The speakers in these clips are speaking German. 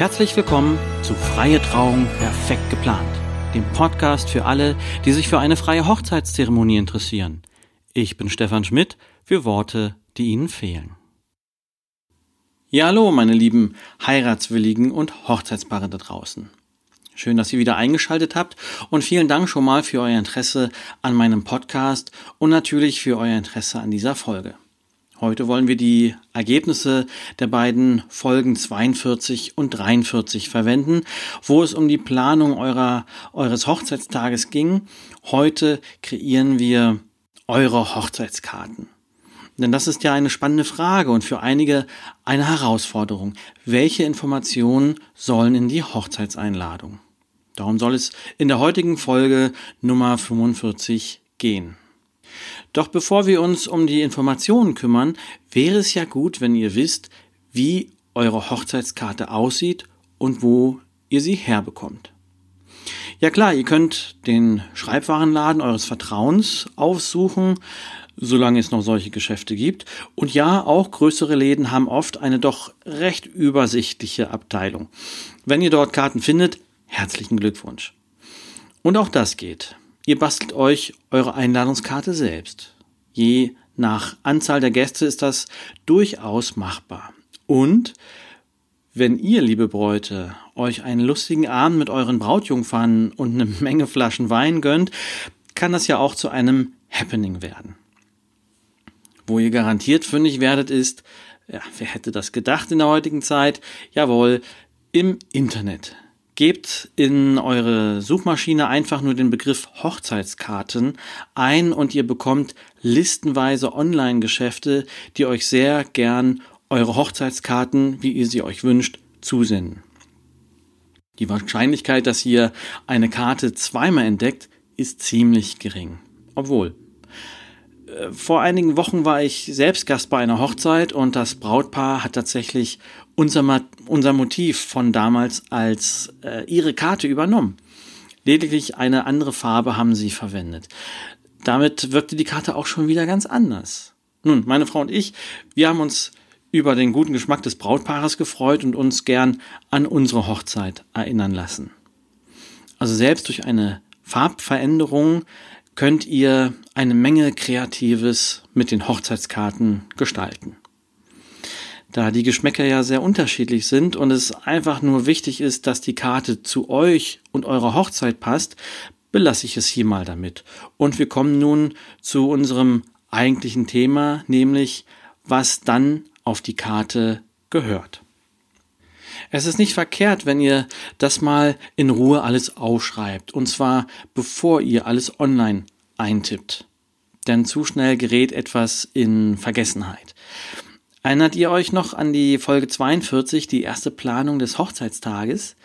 Herzlich willkommen zu Freie Trauung perfekt geplant, dem Podcast für alle, die sich für eine freie Hochzeitszeremonie interessieren. Ich bin Stefan Schmidt für Worte, die Ihnen fehlen. Ja, hallo, meine lieben Heiratswilligen und Hochzeitspaare da draußen. Schön, dass ihr wieder eingeschaltet habt und vielen Dank schon mal für euer Interesse an meinem Podcast und natürlich für euer Interesse an dieser Folge. Heute wollen wir die Ergebnisse der beiden Folgen 42 und 43 verwenden, wo es um die Planung eurer, eures Hochzeitstages ging. Heute kreieren wir eure Hochzeitskarten. Denn das ist ja eine spannende Frage und für einige eine Herausforderung. Welche Informationen sollen in die Hochzeitseinladung? Darum soll es in der heutigen Folge Nummer 45 gehen. Doch bevor wir uns um die Informationen kümmern, wäre es ja gut, wenn ihr wisst, wie eure Hochzeitskarte aussieht und wo ihr sie herbekommt. Ja klar, ihr könnt den Schreibwarenladen eures Vertrauens aufsuchen, solange es noch solche Geschäfte gibt. Und ja, auch größere Läden haben oft eine doch recht übersichtliche Abteilung. Wenn ihr dort Karten findet, herzlichen Glückwunsch. Und auch das geht. Ihr bastelt euch eure Einladungskarte selbst. Je nach Anzahl der Gäste ist das durchaus machbar. Und wenn ihr, liebe Bräute, euch einen lustigen Abend mit euren Brautjungfern und eine Menge Flaschen Wein gönnt, kann das ja auch zu einem Happening werden. Wo ihr garantiert fündig werdet, ist, ja, wer hätte das gedacht in der heutigen Zeit? Jawohl, im Internet. Gebt in eure Suchmaschine einfach nur den Begriff Hochzeitskarten ein und ihr bekommt listenweise Online-Geschäfte, die euch sehr gern eure Hochzeitskarten, wie ihr sie euch wünscht, zusenden. Die Wahrscheinlichkeit, dass ihr eine Karte zweimal entdeckt, ist ziemlich gering. Obwohl, vor einigen Wochen war ich selbst Gast bei einer Hochzeit und das Brautpaar hat tatsächlich unser, unser Motiv von damals als äh, ihre Karte übernommen. Lediglich eine andere Farbe haben sie verwendet. Damit wirkte die Karte auch schon wieder ganz anders. Nun, meine Frau und ich, wir haben uns über den guten Geschmack des Brautpaares gefreut und uns gern an unsere Hochzeit erinnern lassen. Also selbst durch eine Farbveränderung könnt ihr eine Menge Kreatives mit den Hochzeitskarten gestalten. Da die Geschmäcker ja sehr unterschiedlich sind und es einfach nur wichtig ist, dass die Karte zu euch und eurer Hochzeit passt, belasse ich es hier mal damit. Und wir kommen nun zu unserem eigentlichen Thema, nämlich was dann auf die Karte gehört. Es ist nicht verkehrt, wenn ihr das mal in Ruhe alles aufschreibt, und zwar bevor ihr alles online eintippt. Denn zu schnell gerät etwas in Vergessenheit. Erinnert ihr euch noch an die Folge 42, die erste Planung des Hochzeitstages?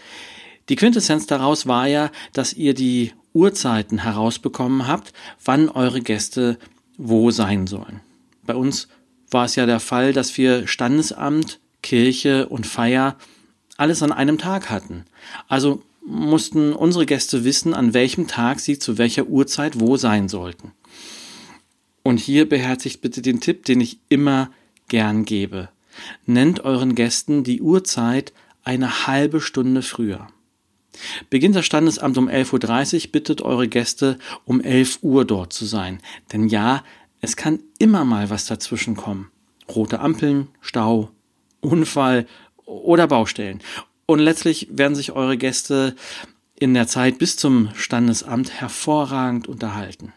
Die Quintessenz daraus war ja, dass ihr die Uhrzeiten herausbekommen habt, wann eure Gäste wo sein sollen. Bei uns war es ja der Fall, dass wir Standesamt, Kirche und Feier alles an einem Tag hatten. Also mussten unsere Gäste wissen, an welchem Tag sie zu welcher Uhrzeit wo sein sollten. Und hier beherzigt bitte den Tipp, den ich immer gern gebe. Nennt euren Gästen die Uhrzeit eine halbe Stunde früher. Beginnt das Standesamt um 11.30 Uhr, bittet eure Gäste um 11 Uhr dort zu sein. Denn ja, es kann immer mal was dazwischen kommen. Rote Ampeln, Stau, Unfall oder Baustellen. Und letztlich werden sich eure Gäste in der Zeit bis zum Standesamt hervorragend unterhalten.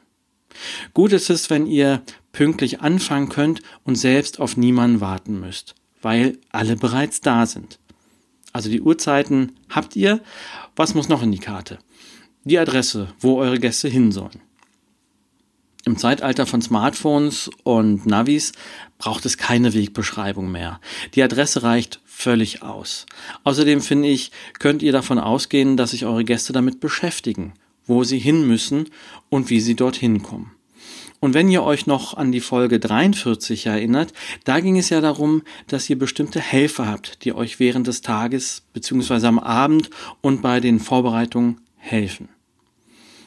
Gut ist es, wenn ihr pünktlich anfangen könnt und selbst auf niemanden warten müsst, weil alle bereits da sind. Also die Uhrzeiten habt ihr. Was muss noch in die Karte? Die Adresse, wo eure Gäste hin sollen. Im Zeitalter von Smartphones und Navis braucht es keine Wegbeschreibung mehr. Die Adresse reicht völlig aus. Außerdem finde ich, könnt ihr davon ausgehen, dass sich eure Gäste damit beschäftigen, wo sie hin müssen und wie sie dorthin kommen. Und wenn ihr euch noch an die Folge 43 erinnert, da ging es ja darum, dass ihr bestimmte Helfer habt, die euch während des Tages bzw. am Abend und bei den Vorbereitungen helfen.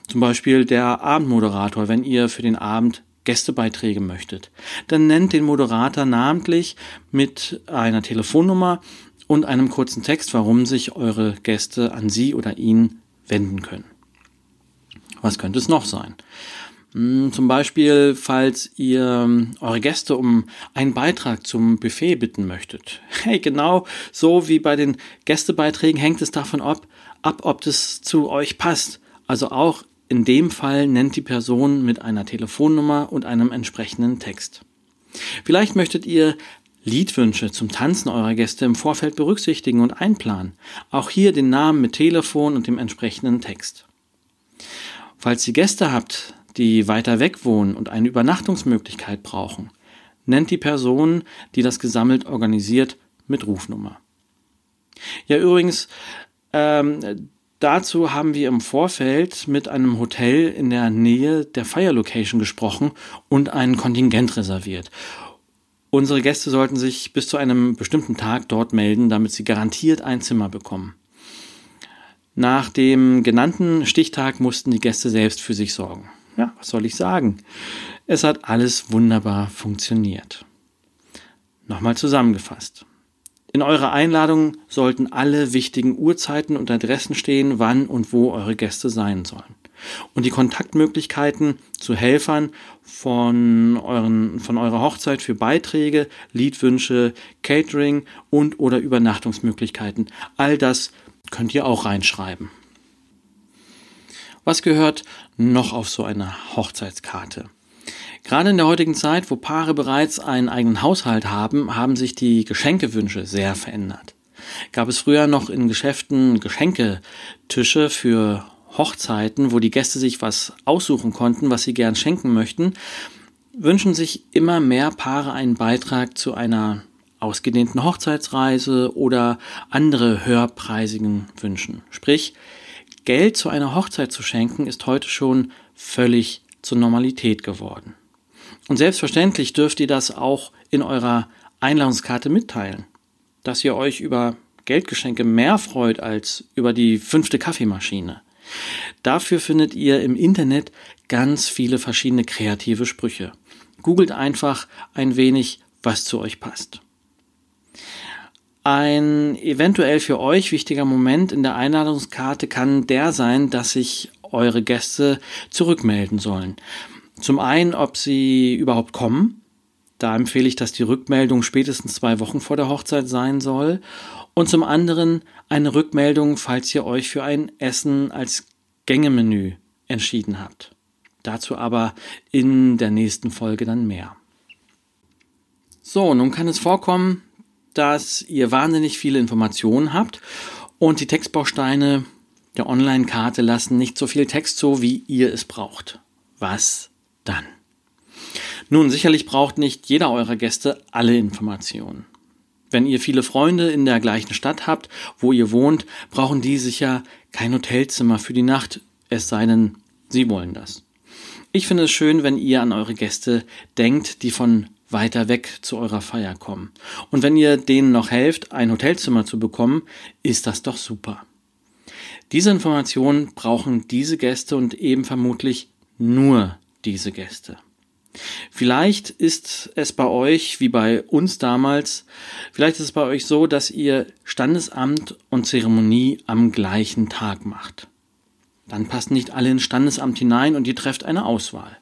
Zum Beispiel der Abendmoderator, wenn ihr für den Abend Gästebeiträge möchtet. Dann nennt den Moderator namentlich mit einer Telefonnummer und einem kurzen Text, warum sich eure Gäste an Sie oder ihn wenden können. Was könnte es noch sein? Hm, zum Beispiel, falls ihr ähm, eure Gäste um einen Beitrag zum Buffet bitten möchtet. Hey, genau so wie bei den Gästebeiträgen hängt es davon ab, ab, ob das zu euch passt. Also auch in dem Fall nennt die Person mit einer Telefonnummer und einem entsprechenden Text. Vielleicht möchtet ihr Liedwünsche zum Tanzen eurer Gäste im Vorfeld berücksichtigen und einplanen. Auch hier den Namen mit Telefon und dem entsprechenden Text. Falls ihr Gäste habt, die weiter weg wohnen und eine Übernachtungsmöglichkeit brauchen, nennt die Person, die das gesammelt organisiert, mit Rufnummer. Ja, übrigens, ähm, dazu haben wir im Vorfeld mit einem Hotel in der Nähe der Fire Location gesprochen und ein Kontingent reserviert. Unsere Gäste sollten sich bis zu einem bestimmten Tag dort melden, damit sie garantiert ein Zimmer bekommen. Nach dem genannten Stichtag mussten die Gäste selbst für sich sorgen. Ja, was soll ich sagen? Es hat alles wunderbar funktioniert. Nochmal zusammengefasst. In eurer Einladung sollten alle wichtigen Uhrzeiten und Adressen stehen, wann und wo eure Gäste sein sollen. Und die Kontaktmöglichkeiten zu Helfern von, euren, von eurer Hochzeit für Beiträge, Liedwünsche, Catering und oder Übernachtungsmöglichkeiten. All das könnt ihr auch reinschreiben. Was gehört noch auf so eine Hochzeitskarte? Gerade in der heutigen Zeit, wo Paare bereits einen eigenen Haushalt haben, haben sich die Geschenkewünsche sehr verändert. Gab es früher noch in Geschäften Geschenketische für Hochzeiten, wo die Gäste sich was aussuchen konnten, was sie gern schenken möchten, wünschen sich immer mehr Paare einen Beitrag zu einer ausgedehnten Hochzeitsreise oder andere höherpreisigen Wünschen. Sprich, Geld zu einer Hochzeit zu schenken, ist heute schon völlig zur Normalität geworden. Und selbstverständlich dürft ihr das auch in eurer Einladungskarte mitteilen, dass ihr euch über Geldgeschenke mehr freut als über die fünfte Kaffeemaschine. Dafür findet ihr im Internet ganz viele verschiedene kreative Sprüche. Googelt einfach ein wenig, was zu euch passt. Ein eventuell für euch wichtiger Moment in der Einladungskarte kann der sein, dass sich eure Gäste zurückmelden sollen. Zum einen, ob sie überhaupt kommen. Da empfehle ich, dass die Rückmeldung spätestens zwei Wochen vor der Hochzeit sein soll. Und zum anderen eine Rückmeldung, falls ihr euch für ein Essen als Gängemenü entschieden habt. Dazu aber in der nächsten Folge dann mehr. So, nun kann es vorkommen, dass ihr wahnsinnig viele Informationen habt und die Textbausteine der Online-Karte lassen nicht so viel Text so, wie ihr es braucht. Was dann? Nun, sicherlich braucht nicht jeder eurer Gäste alle Informationen. Wenn ihr viele Freunde in der gleichen Stadt habt, wo ihr wohnt, brauchen die sicher kein Hotelzimmer für die Nacht, es sei denn, sie wollen das. Ich finde es schön, wenn ihr an eure Gäste denkt, die von weiter weg zu eurer Feier kommen. Und wenn ihr denen noch helft, ein Hotelzimmer zu bekommen, ist das doch super. Diese Informationen brauchen diese Gäste und eben vermutlich nur diese Gäste. Vielleicht ist es bei euch, wie bei uns damals, vielleicht ist es bei euch so, dass ihr Standesamt und Zeremonie am gleichen Tag macht. Dann passen nicht alle ins Standesamt hinein und ihr trefft eine Auswahl.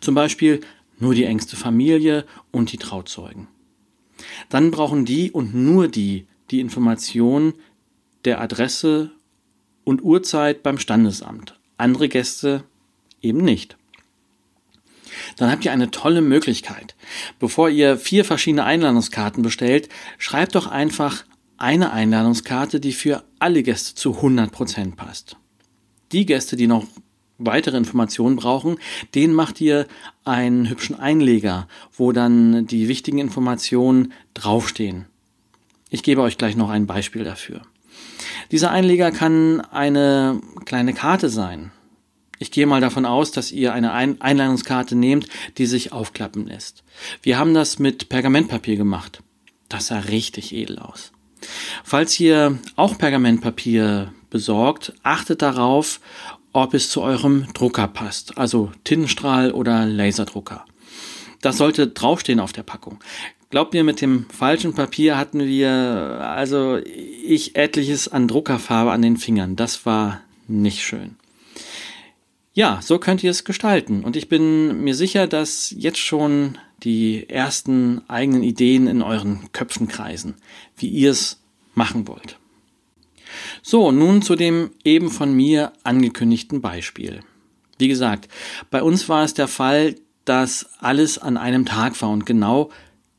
Zum Beispiel nur die engste Familie und die Trauzeugen. Dann brauchen die und nur die die Information der Adresse und Uhrzeit beim Standesamt. Andere Gäste eben nicht. Dann habt ihr eine tolle Möglichkeit. Bevor ihr vier verschiedene Einladungskarten bestellt, schreibt doch einfach eine Einladungskarte, die für alle Gäste zu 100% passt. Die Gäste, die noch weitere Informationen brauchen, den macht ihr einen hübschen Einleger, wo dann die wichtigen Informationen draufstehen. Ich gebe euch gleich noch ein Beispiel dafür. Dieser Einleger kann eine kleine Karte sein. Ich gehe mal davon aus, dass ihr eine Einladungskarte nehmt, die sich aufklappen lässt. Wir haben das mit Pergamentpapier gemacht. Das sah richtig edel aus. Falls ihr auch Pergamentpapier besorgt, achtet darauf, ob es zu eurem Drucker passt, also Tintenstrahl oder Laserdrucker. Das sollte draufstehen auf der Packung. Glaubt mir, mit dem falschen Papier hatten wir, also ich etliches an Druckerfarbe an den Fingern. Das war nicht schön. Ja, so könnt ihr es gestalten. Und ich bin mir sicher, dass jetzt schon die ersten eigenen Ideen in euren Köpfen kreisen, wie ihr es machen wollt. So, nun zu dem eben von mir angekündigten Beispiel. Wie gesagt, bei uns war es der Fall, dass alles an einem Tag war und genau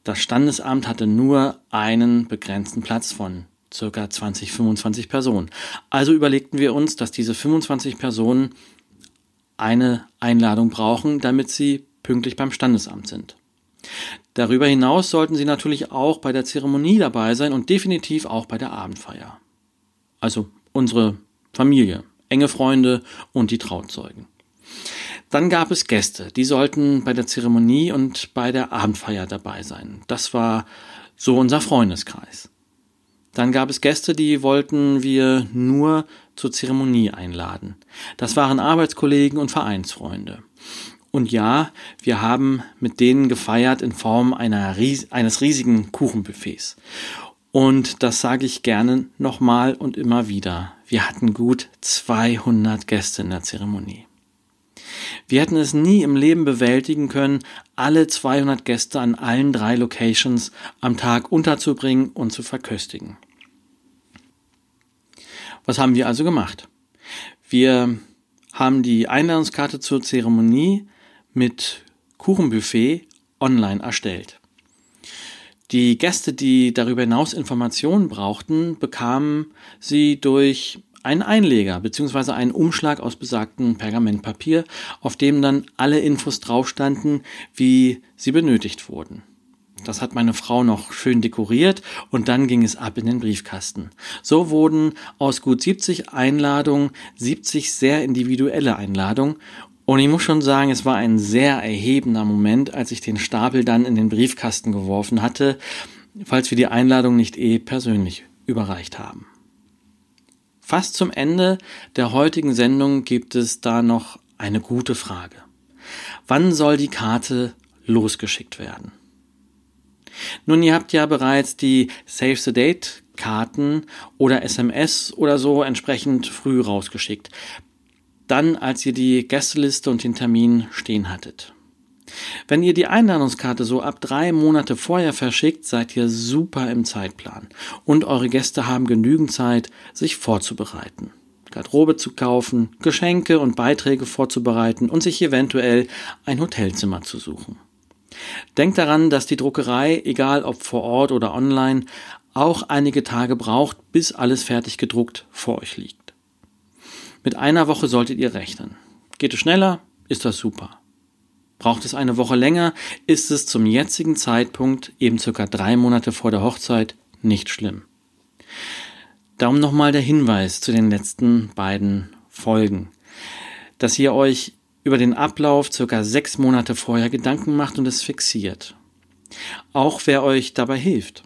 das Standesamt hatte nur einen begrenzten Platz von circa 20, 25 Personen. Also überlegten wir uns, dass diese 25 Personen eine Einladung brauchen, damit sie pünktlich beim Standesamt sind. Darüber hinaus sollten sie natürlich auch bei der Zeremonie dabei sein und definitiv auch bei der Abendfeier. Also unsere Familie, enge Freunde und die Trauzeugen. Dann gab es Gäste, die sollten bei der Zeremonie und bei der Abendfeier dabei sein. Das war so unser Freundeskreis. Dann gab es Gäste, die wollten wir nur zur Zeremonie einladen. Das waren Arbeitskollegen und Vereinsfreunde. Und ja, wir haben mit denen gefeiert in Form einer, eines riesigen Kuchenbuffets. Und das sage ich gerne nochmal und immer wieder. Wir hatten gut 200 Gäste in der Zeremonie. Wir hätten es nie im Leben bewältigen können, alle 200 Gäste an allen drei Locations am Tag unterzubringen und zu verköstigen. Was haben wir also gemacht? Wir haben die Einladungskarte zur Zeremonie mit Kuchenbuffet online erstellt. Die Gäste, die darüber hinaus Informationen brauchten, bekamen sie durch einen Einleger bzw. einen Umschlag aus besagtem Pergamentpapier, auf dem dann alle Infos drauf standen, wie sie benötigt wurden. Das hat meine Frau noch schön dekoriert und dann ging es ab in den Briefkasten. So wurden aus gut 70 Einladungen 70 sehr individuelle Einladungen und ich muss schon sagen, es war ein sehr erhebender Moment, als ich den Stapel dann in den Briefkasten geworfen hatte, falls wir die Einladung nicht eh persönlich überreicht haben. Fast zum Ende der heutigen Sendung gibt es da noch eine gute Frage. Wann soll die Karte losgeschickt werden? Nun, ihr habt ja bereits die Save the Date Karten oder SMS oder so entsprechend früh rausgeschickt. Dann, als ihr die Gästeliste und den Termin stehen hattet. Wenn ihr die Einladungskarte so ab drei Monate vorher verschickt, seid ihr super im Zeitplan und eure Gäste haben genügend Zeit, sich vorzubereiten. Garderobe zu kaufen, Geschenke und Beiträge vorzubereiten und sich eventuell ein Hotelzimmer zu suchen. Denkt daran, dass die Druckerei, egal ob vor Ort oder online, auch einige Tage braucht, bis alles fertig gedruckt vor euch liegt. Mit einer Woche solltet ihr rechnen. Geht es schneller, ist das super. Braucht es eine Woche länger, ist es zum jetzigen Zeitpunkt, eben circa drei Monate vor der Hochzeit, nicht schlimm. Darum nochmal der Hinweis zu den letzten beiden Folgen, dass ihr euch über den Ablauf circa sechs Monate vorher Gedanken macht und es fixiert. Auch wer euch dabei hilft.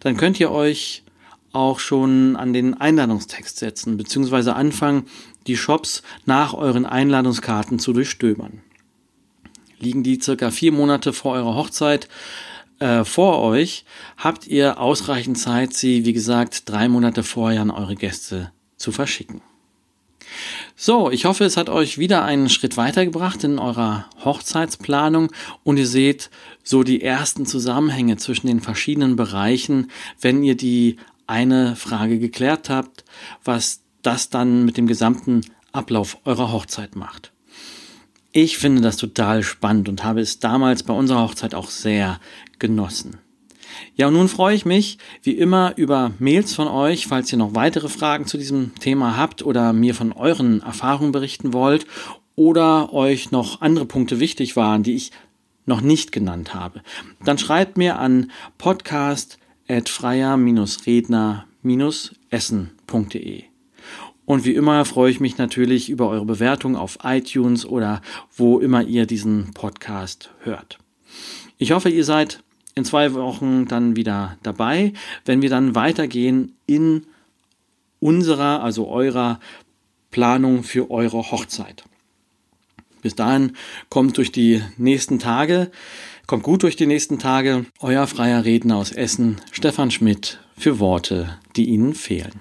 Dann könnt ihr euch auch schon an den Einladungstext setzen, beziehungsweise anfangen, die Shops nach euren Einladungskarten zu durchstöbern liegen die circa vier Monate vor eurer Hochzeit äh, vor euch, habt ihr ausreichend Zeit, sie, wie gesagt, drei Monate vorher an eure Gäste zu verschicken. So, ich hoffe, es hat euch wieder einen Schritt weitergebracht in eurer Hochzeitsplanung und ihr seht so die ersten Zusammenhänge zwischen den verschiedenen Bereichen, wenn ihr die eine Frage geklärt habt, was das dann mit dem gesamten Ablauf eurer Hochzeit macht. Ich finde das total spannend und habe es damals bei unserer Hochzeit auch sehr genossen. Ja, und nun freue ich mich wie immer über Mails von euch, falls ihr noch weitere Fragen zu diesem Thema habt oder mir von euren Erfahrungen berichten wollt oder euch noch andere Punkte wichtig waren, die ich noch nicht genannt habe. Dann schreibt mir an podcast@freier-redner-essen.de. Und wie immer freue ich mich natürlich über eure Bewertung auf iTunes oder wo immer ihr diesen Podcast hört. Ich hoffe, ihr seid in zwei Wochen dann wieder dabei, wenn wir dann weitergehen in unserer, also eurer Planung für eure Hochzeit. Bis dahin kommt durch die nächsten Tage Kommt gut durch die nächsten Tage. Euer freier Redner aus Essen, Stefan Schmidt, für Worte, die Ihnen fehlen.